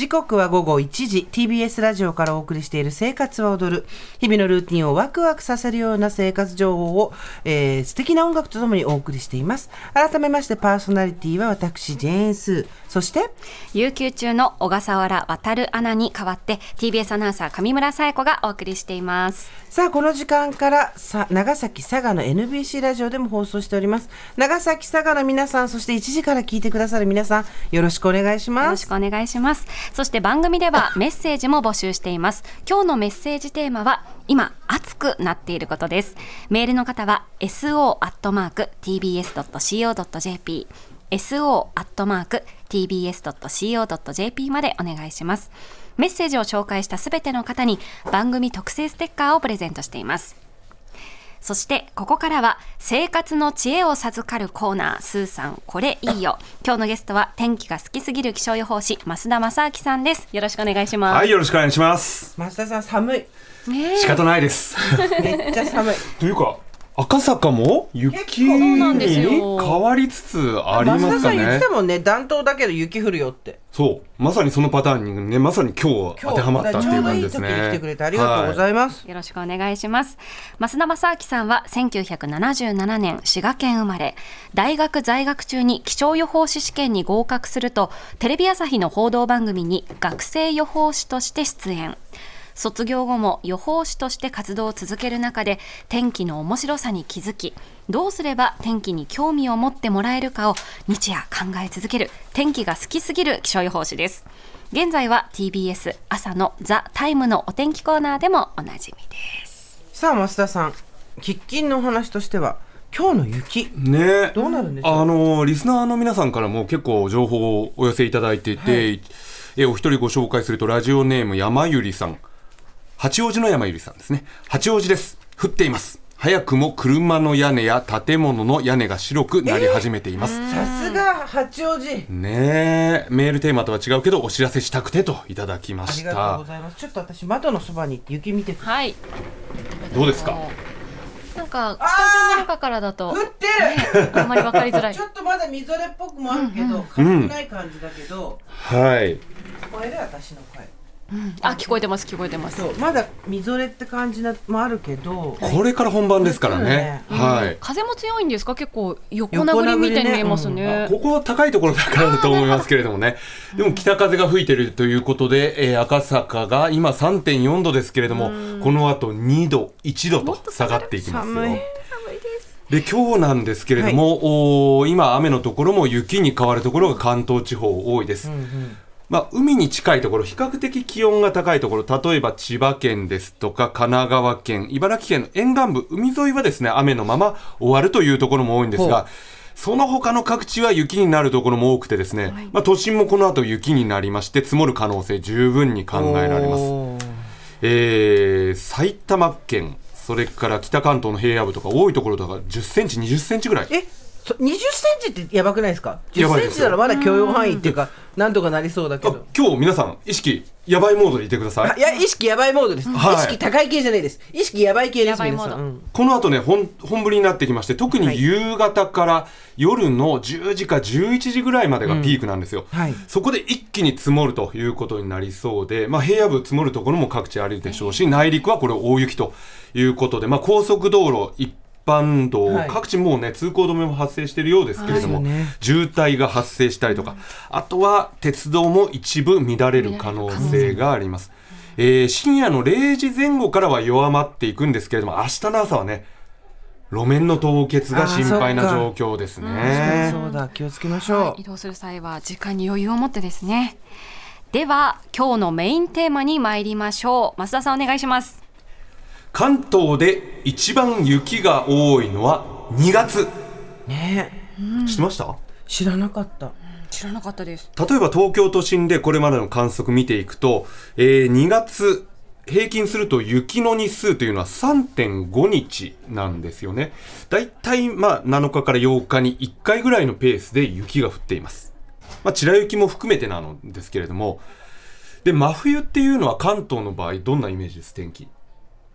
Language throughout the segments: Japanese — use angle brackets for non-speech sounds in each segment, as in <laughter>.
時刻は午後1時。TBS ラジオからお送りしている生活は踊る。日々のルーティンをワクワクさせるような生活情報を、えー、素敵な音楽とともにお送りしています。改めましてパーソナリティは私ジェーンスー。そして有給中の小笠原渉アナに代わって TBS アナウンサー上村紗耶子がお送りしています。さあこの時間からさ長崎佐賀の NBC ラジオでも放送しております。長崎佐賀の皆さんそして1時から聞いてくださる皆さんよろしくお願いします。よろしくお願いしますそして番組ではメッセージも募集しています。今日のメッセージテーマは今熱くなっていることです。メールの方は so.tbs.co.jp so.tbs.co.jp までお願いします。メッセージを紹介したすべての方に番組特製ステッカーをプレゼントしています。そしてここからは生活の知恵を授かるコーナースーさんこれいいよ。<laughs> 今日のゲストは天気が好きすぎる気象予報士増田正明さんです。よろしくお願いします。はいよろしくお願いします。増田さん寒い。ね仕方ないです。めっちゃ寒い。<laughs> というか赤坂も？雪によ。変わりつつありますかね。ん言ってたもんね暖冬だけど雪降るよって。そう。まさにそのパターンにねまさに今日当てはまったっていう感じですね。ちょうどいい時に来てくれてありがとうございます、よろしくお願いします。増田正明さんは1977年滋賀県生まれ。大学在学中に気象予報士試験に合格するとテレビ朝日の報道番組に学生予報士として出演卒業後も予報士として活動を続ける中で天気の面白さに気づきどうすれば天気に興味を持ってもらえるかを日夜考え続ける天気が好きすぎる気象予報士です。現在は TBS 朝のザ・タイムのお天気コーナーでもおなじみです。さあ増田さん喫緊のお話としては今日の雪ね。どうなるんでしょう？あのリスナーの皆さんからも結構情報をお寄せいただいていて、えお一人ご紹介するとラジオネーム山ゆりさん八王子の山ゆりさんですね。八王子です。降っています。早くも車の屋根や建物の屋根が白くなり始めています、さすが八王子。ねえ。メールテーマとは違うけどお知らせしたくてといただきましありがとうごたざいます。ちょっと私窓のそばに行って雪見てはい。どうですか？なんかスタジオの中からだと降ってる！あんまり分かりづらい。<laughs> ちょっとまだみぞれっぽくもあるけど、軽くない感じだけど、はい。聞こえる私の声あ聞こえてます聞こえてます。まだみぞれって感じなもあるけど。これから本番ですからね。うん。はい。風も強いんですか？結構横殴りみたいに見えますね。ここは高いところだからだと思いますけれどもね、でも北風が吹いているということで、えー赤坂が今3.4度ですけれども、この後2度、1度と下がっていきますよ。寒いで今日なんですけれども、おー今、雨のところも雪に変わるところが関東地方多いです。まあ、海に近いところ、比較的気温が高いところ、例えば千葉県ですとか、神奈川県、茨城県の沿岸部、海沿いはですね、雨のまま終わるというところも多いんですが、その他の各地は雪になるところも多くてですね、まあ、都心もこの後雪になりまして、積もる可能性十分に考えられます。えー埼玉県、それから北関東の平野部とか多いところとか10センチ、20センチぐらい。えそ20センチってやばくないですか？10センチならまだ許容範囲っていうかなんとかなりそうだけあど今日皆さん、意識、やばいモードでいてください。あ。いや意識やばいモードです、はい。意識高い系じゃないです。意識やばい系です皆さん。うん。この後ね本本降りになってきまして特に夕方から夜の10時か11時ぐらいまでがピークなんですよ、はい。そこで一気に積もるということになりそうで、まあ、平野部積もるところも各地あるでしょうし内陸はこれ大雪ということで、まあ、高速道路一般道、はい。各地もうね通行止めも発生しているようですけれども、はいそうね。渋滞が発生したりとか、あとは鉄道も一部乱れる可能性があります。えー深夜の0時前後からは弱まっていくんですけれども、明日の朝はね、路面の凍結が心配な状況です確かにね。そうだ気をつけましょう、移動する際は時間に余裕を持ってですね。では今日のメインテーマに参りましょう。増田さんお願いします関東で一番雪が多いのは2月。ね知ってました？知らなかった知らなかったです例えば東京都心でこれまでの観測見ていくと、えー2月平均すると雪の日数というのは3.5日なんですよね。だいたいまあ7日から8日に1回ぐらいのペースで雪が降っています。まあ、白雪も含めてなのですけれども、で、真冬っていうのは関東の場合どんなイメージです、天気。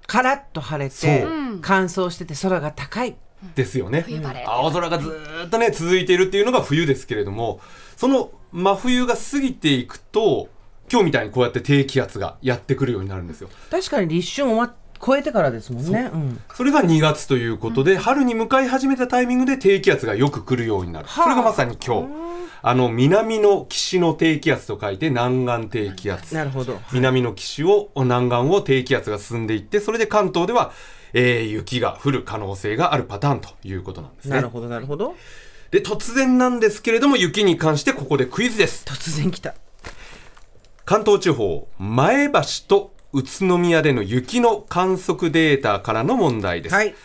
カラッと晴れてそう。乾燥してて空が高い。ですよね。冬晴れ。青空がずーっとね続いているっていうのが冬ですけれどもその真冬が過ぎていくと今日みたいにこうやって低気圧がやってくるようになるんですよ。確かに立春終わ超えてからですもんね。う。ん。それが2月ということで、春に向かい始めたタイミングで低気圧がよく来るようになる。はあ。それがまさに今日。あの、南の岸の低気圧と書いて南岸低気圧。なるほど。南の岸を、南岸を低気圧が進んでいって、それで関東では、えー雪が降る可能性があるパターンということなんですね。なるほど、なるほど。で、突然なんですけれども、雪に関してここでクイズです。突然来た。関東地方、前橋と宇都宮での雪の観測データからの問題です。はい。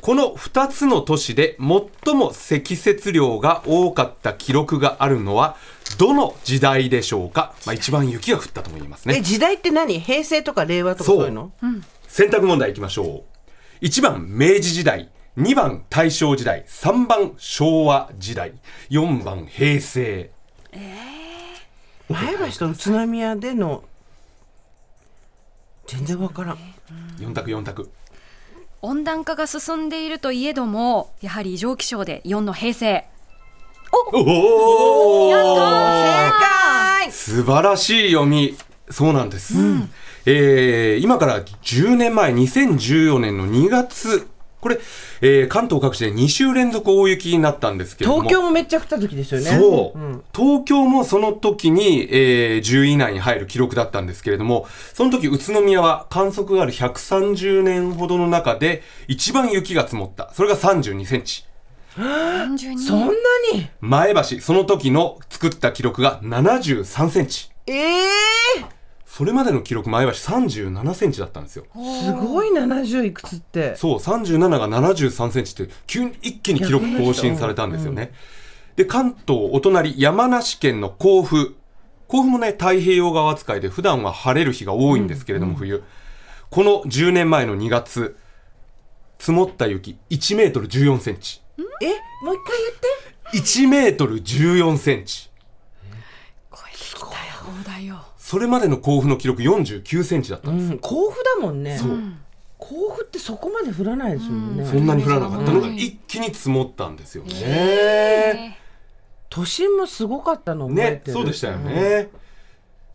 この2つの都市で最も積雪量が多かった記録があるのはどの時代でしょうか、まあ、一番雪が降ったとも言いますえ、ね時代って何？平成とか令和とかそういうの？選択問題いきましょう。1番明治時代2番大正時代3番昭和時代4番平成。前橋と宇都宮での全然わからん。4択4択温暖化が進んでいるといえどもやはり異常気象で4の平成。おお正解！素晴らしい読み。そうなんです、えー今から10年前2014年の2月これ、えー関東各地で2週連続大雪になったんですけれども。東京もめっちゃ降った時ですよね。そう、ん。東京もその時に、えー10位以内に入る記録だったんですけれどもその時宇都宮は観測がある130年ほどの中で一番雪が積もった。それが32センチ。32そんなに？前橋その時の作った記録が73センチ。ええそれまでの記録前橋37センチだったんですよ。すごい70いくつって。そう37が73センチって急に一気に記録更新されたんですよね、で関東お隣山梨県の甲府。甲府もね太平洋側扱いで普段は晴れる日が多いんですけれども、冬。この10年前の2月積もった雪1メートル14センチ。えもう一回言って。1メートル14センチ。超えてきたよ大台よそれまでの甲府の記録49センチだったんです、うん、甲府だもんね。そう甲府ってそこまで降らないですもんね。そんなに降らなかったのがうん一気に積もったんですよね、え都心もすごかったのね。そうでしたよね。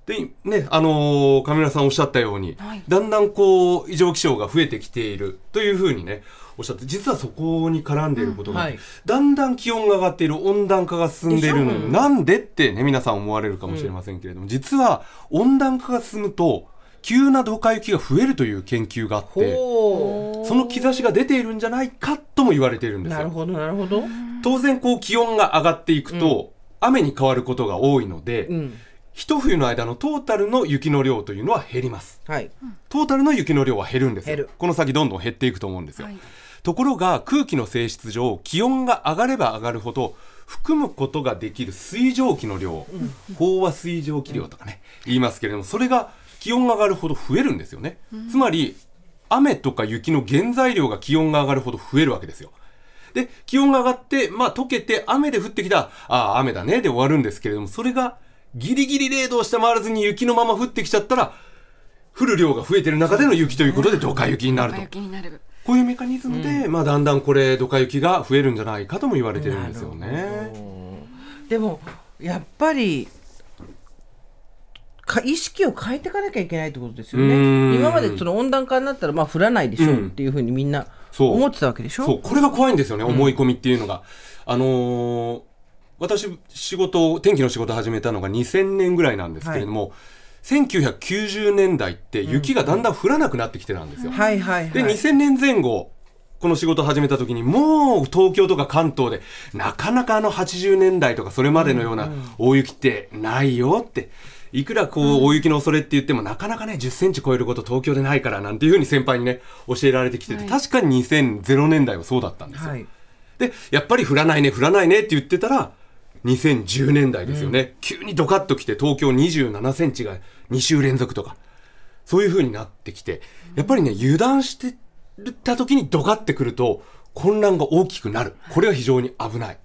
で、ね、あのー上村さんおっしゃったように、はいだんだんこう、異常気象が増えてきているというふうにね、おっしゃって、実はそこに絡んでいることが、うんはいだんだん気温が上がっている、温暖化が進んでいるのに、なんでってね、皆さん思われるかもしれませんけれども、実は温暖化が進むと、急なドカ雪が増えるという研究があって、ほその兆しが出ているんじゃないかとも言われているんう。ですよ。なるほど、なるほど。当然こう気温が上がっていくと、雨に変わることが多いので、うん。一冬の間のトータルの雪の量というのは減りますはい。トータルの雪の量は減るんですよこの先どんどん減っていくと思うんですよ、はいところが空気の性質上気温が上がれば上がるほど含むことができる水蒸気の量、飽和水蒸気量とかね、言いますけれどもそれが気温が上がるほど増えるんですよね、つまり雨とか雪の原材料が気温が上がるほど増えるわけですよ。で気温が上がって、まあ、溶けて雨で降ってきたああ雨だねで終わるんですけれどもそれがギリギリ0度を下回らずに雪のまま降ってきちゃったら降る量が増えてる中での雪ということでドカ雪になるとこういうメカニズムで、まあ、だんだんこれドカ雪が増えるんじゃないかとも言われてるんですよね。でも、やっぱり、か意識を変えていかなきゃいけないってことですよね。今までその温暖化になったら、まあ降らないでしょうっていうふうにみんなそう。思ってたわけでしょ？そう、これが怖いんですよね、思い込みっていうのが。あのー私、仕事を、天気の仕事を始めたのが2000年ぐらいなんですけれども、1990年代って雪がだんだん降らなくなってきてたんですよ。はいはいはい。で、2000年前後、この仕事を始めた時に、もう東京とか関東で、なかなかあの80年代とかそれまでのような大雪ってないよって。いくらこう大雪の恐れって言っても、なかなかね、10センチ超えること東京でないからなんていうふうに先輩にね、教えられてきてて、はい確かに2000年代はそうだったんですよ。はい。で、やっぱり降らないね、降らないねって言ってたら、2010年代ですよね。急にドカッと来て、東京27センチが2週連続とか、そういう風になってきて、やっぱりね、油断してた時にドカってくると、混乱が大きくなる。これが非常に危ない。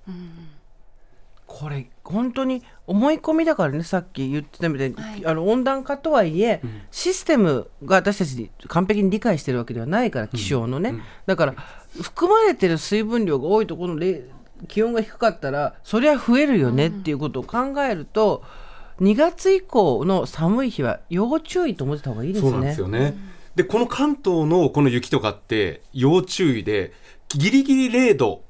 これ本当に思い込みだからねさっき言ってたみたいに、はい。あの温暖化とはいえ、システムが私たち完璧に理解してるわけではないから気象のね、だから含まれてる水分量が多いところのれ気温が低かったらそりゃ増えるよねっていうことを考えると、2月以降の寒い日は要注意と思ってた方がいいですね。そうなんですよね。で、この関東のこの雪とかって要注意で、ギリギリ0度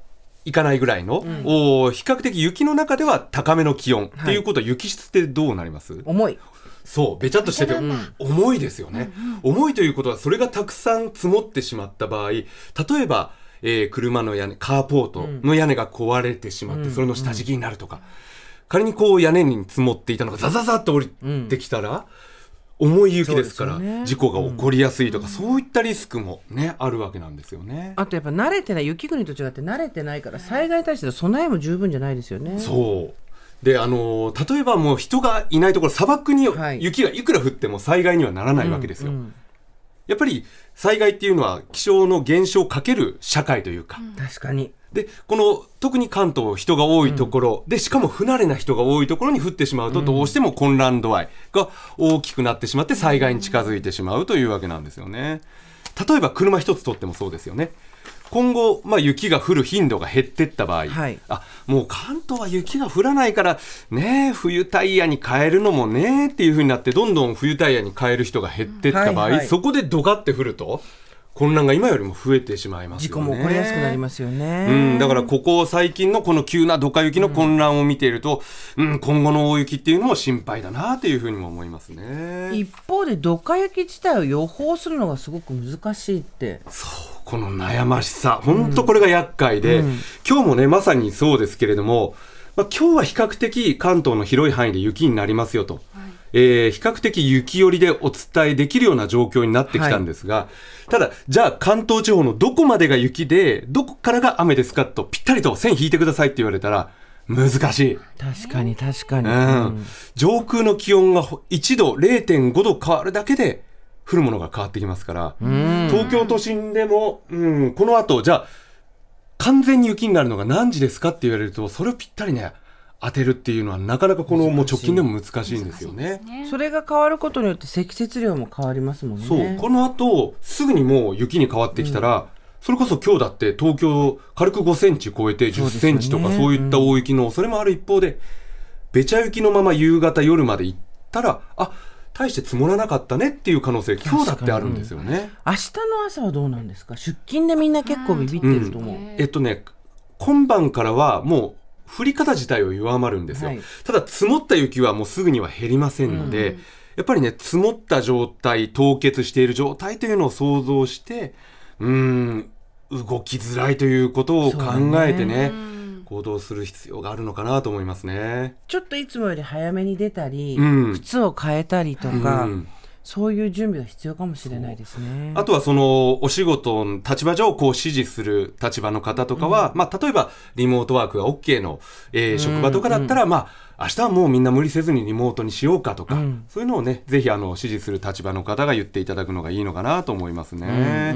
いかないぐらいの、お比較的雪の中では高めの気温、っていうことは雪質ってどうなります？重い。そう、べちゃっとしてて、重い。ですよね、重いということは、それがたくさん積もってしまった場合、例えば、えー車の屋根、カーポートの屋根が壊れてしまって、それの下敷きになるとか、仮にこう屋根に積もっていたのがザザザッと降りてきたら、重い雪ですから事故が起こりやすいとか、そういったリスクもねあるわけなんですよね。あとやっぱ慣れてない雪国と違って慣れてないから災害に対しての備えも十分じゃないですよね。そうであの例えばもう人がいないところ砂漠にはい雪がいくら降っても災害にはならないわけですよ。うんやっぱり災害っていうのは気象の現象をかける社会というか、確かに。でこの特に関東人が多いところ、でしかも不慣れな人が多いところに降ってしまうと、どうしても混乱度合いが大きくなってしまって災害に近づいてしまうというわけなんですよね。例えば車一つとってもそうですよね。今後、まあ、雪が降る頻度が減っていった場合、はい。あもう関東は雪が降らないからね冬タイヤに変えるのもねっていう風になってどんどん冬タイヤに変える人が減っていった場合、はいはい。そこでドカって降ると混乱が今よりも増えてしまいますよね。事故も起こりやすくなりますよね。うん、だからここ最近のこの急なドカ雪の混乱を見ていると、うん、今後の大雪っていうのも心配だなっていうふうにも思いますね。一方でドカ雪自体を予報するのがすごく難しいって。そう、この悩ましさ、本当これが厄介で、今日もね、まさにそうですけれども、まあ、今日は比較的関東の広い範囲で雪になりますよと。えー比較的雪寄りでお伝えできるような状況になってきたんですが、ただ、じゃあ関東地方のどこまでが雪で、どこからが雨ですかと、ぴったりと線引いてくださいって言われたら、難しい。確かに確かに。うん、上空の気温が1度、0.5度変わるだけで、降るものが変わってきますから、東京都心でも、うん、この後、じゃあ、完全に雪になるのが何時ですかって言われると、それをぴったりね、当てるっていうのは、なかなかこのもう直近でも難しいんですよね。それが変わることによって積雪量も変わりますもんね。そう、この後、すぐにもう雪に変わってきたら、それこそ今日だって東京軽く5センチ超えて10センチとかそういった大雪の恐れもある一方で、べちゃ雪のまま夕方夜まで行ったら、あ、大して積もらなかったねっていう可能性今日だってあるんですよね。明日の朝はどうなんですか？出勤でみんな結構ビビってると思う。えっとね、今晩からはもう降り方自体は弱まるんですよ。はい。ただ積もった雪はもうすぐには減りませんので、やっぱりね、積もった状態、凍結している状態というのを想像して、うーん、動きづらいということを考えてね、行動する必要があるのかなと思いますね。ちょっといつもより早めに出たり、うん。靴を変えたりとか、うんそういう準備が必要かもしれないですね。あとはそのお仕事の立場上こう指示する立場の方とかは、まあ例えばリモートワークが OK の、えー職場とかだったら、まあ明日はもうみんな無理せずにリモートにしようかとか、うんそういうのをね、ぜひあの指示する立場の方が言っていただくのがいいのかなと思いますね。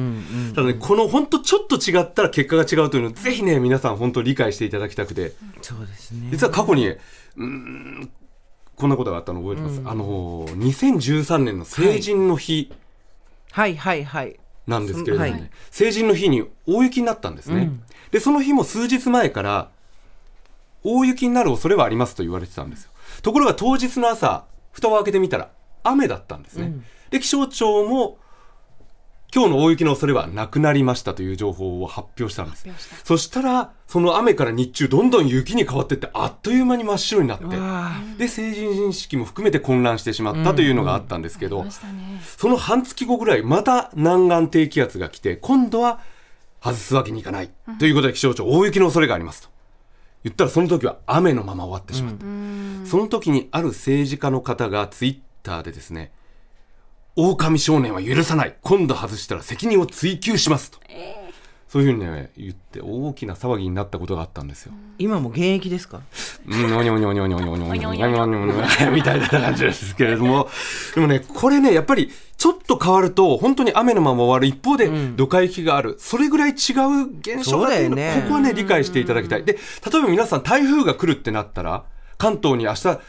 ただね、この本当ちょっと違ったら結果が違うというのをぜひね、皆さん本当理解していただきたくて、そうですね。実は過去に、うーん、こんなことがあったの覚えてます？あの、2013年の成人の日、はいはいはい。なんですけれどもね、はい。成人の日に大雪になったんですね、うん。でその日も数日前から大雪になる恐れはありますと言われてたんですよ。ところが当日の朝蓋を開けてみたら雨だったんですね、うん。で気象庁も今日の大雪の恐れはなくなりましたという情報を発表したんですそしたらその雨から日中どんどん雪に変わっていってあっという間に真っ白になってで成人式も含めて混乱してしまったというのがあったんですけど、その半月後ぐらい、また南岸低気圧が来て、今度は外すわけにいかない。ということで気象庁、大雪の恐れがありますと。言ったらその時は雨のまま終わってしまった。その時にある政治家の方がツイッターでですね、狼少年は許さない。今度外したら責任を追及しますと。そういうふうにね、言って大きな騒ぎになったことがあったんですよ。今も現役ですか？うん、おにょにょにょにょにょにょにょにょにょにょにょみたいな感じですけれども、でもね、これね、やっぱりちょっと変わると、本当に雨のまま終わる一方で、ドカ雪がある、それぐらい違う現象だっていうのここはね、理解していただきたい。で、例えば皆さん、台風が来るってなったら、関東に明日、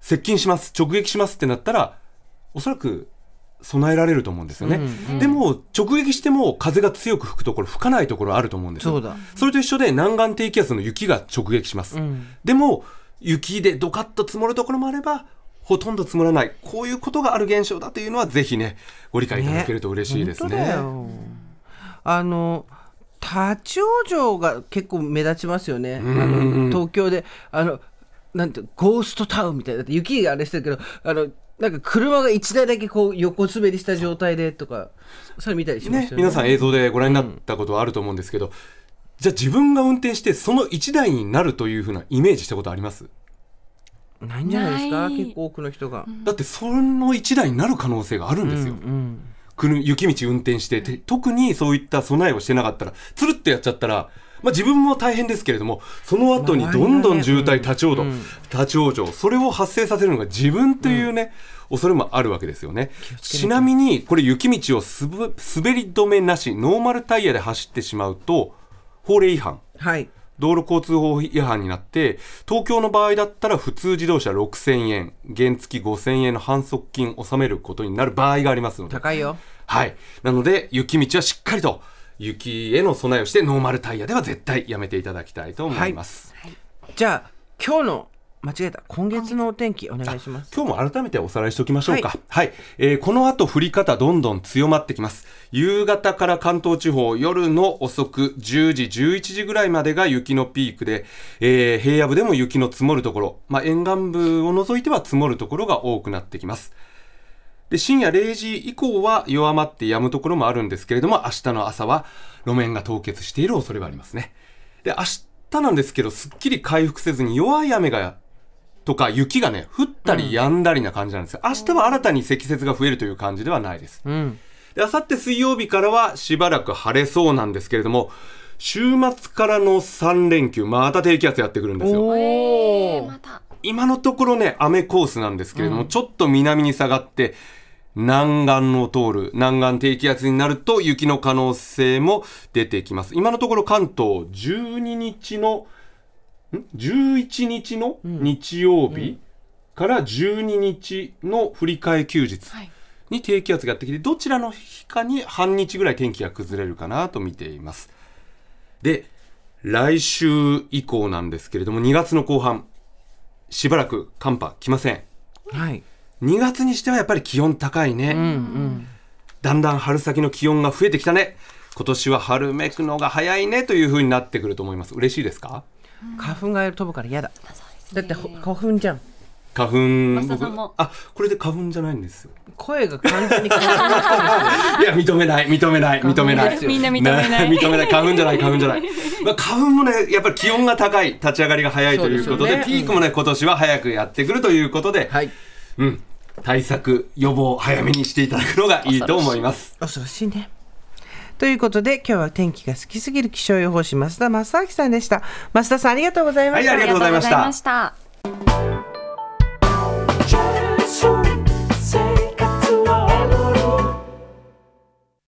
接近します、直撃しますってなったら、おそらく、備えられると思うんですよね。でも、直撃しても風が強く吹くところ、吹かないところあると思うんですよ。そうだそれと一緒で南岸低気圧の雪が直撃します。んでも、雪でドカッと積もるところもあれば、ほとんど積もらないこういうことがある現象だというのはぜひねご理解いただけると嬉しいですね。本当だよあの立ち往生が結構目立ちますよね。あの東京であのなんてゴーストタウンみたいな雪があれしてるけどあのなんか車が一台だけこう横滑りした状態でとかそれ見たりしますよね。皆さん映像でご覧になったことはあると思うんですけど、じゃあ自分が運転してその1台になるというふうなイメージしたことあります？ないんじゃないですか？結構多くの人が。だってその1台になる可能性があるんですよ。うんくる雪道運転してて特にそういった備えをしてなかったらつるってやっちゃったら、まあ、自分も大変ですけれどもその後にどんどん渋滞立ち往生、うん立ち往生それを発生させるのが自分というね、恐れもあるわけですよねちなみにこれ雪道を滑り止めなしノーマルタイヤで走ってしまうと法令違反はい。道路交通法違反になって東京の場合だったら普通自動車6000円原付5000円の反則金を納めることになる場合がありますので高いよ。はい。なので、雪道はしっかりと雪への備えをして、ノーマルタイヤでは絶対やめていただきたいと思います。じゃあ今日の間違えた今月のお天気お願いします。今日も改めておさらいしておきましょうか。はい。えーこの後降り方どんどん強まってきます。夕方から関東地方、夜の遅く10時、11時ぐらいまでが雪のピークで、えー平野部でも雪の積もるところ、まあ、沿岸部を除いては積もるところが多くなってきます。で深夜0時以降は弱まって止むところもあるんですけれども明日の朝は路面が凍結している恐れがありますね。で明日なんですけどすっきり回復せずに弱い雨がとか雪がね降ったり止んだりな感じなんですよ、明日は新たに積雪が増えるという感じではないです。うん。で、あさって水曜日からはしばらく晴れそうなんですけれども、週末からの3連休、また低気圧やってくるんですよ。今のところね、雨コースなんですけれども、ちょっと南に下がって、南岸を通る、南岸低気圧になると雪の可能性も出てきます。今のところ関東12日の、ん ?11 日の日曜日から12日の振り替え休日。はいに低気圧がやってきてどちらの日かに半日ぐらい天気が崩れるかなと見ていますで来週以降なんですけれども2月の後半しばらく寒波来ませんはい。2月にしてはやっぱり気温高いね、うんうん。だんだん春先の気温が増えてきたね。今年は春めくのが早いねという風になってくると思います。嬉しいですか？花粉が飛ぶから嫌だ。だってほ花粉じゃん。花粉増田さんも？あこれで花粉じゃないんですよ。声が完全に <laughs> いや、認めない、認めない、認めない。みんな認めない。ね <laughs> 認めない、花粉じゃない、花粉じゃない。まあ、花粉もね、やっぱり気温が高い、立ち上がりが早いということで、ね。ピークもね、今年は早くやってくるということで、はい。うん、対策、予防、早めにしていただくのがいいと思います。恐ろしいね。ということで、今日は天気が好きすぎる気象予報士、増田正明さんでした。増田さん、ありがとうございました。はい、ありがとうございました。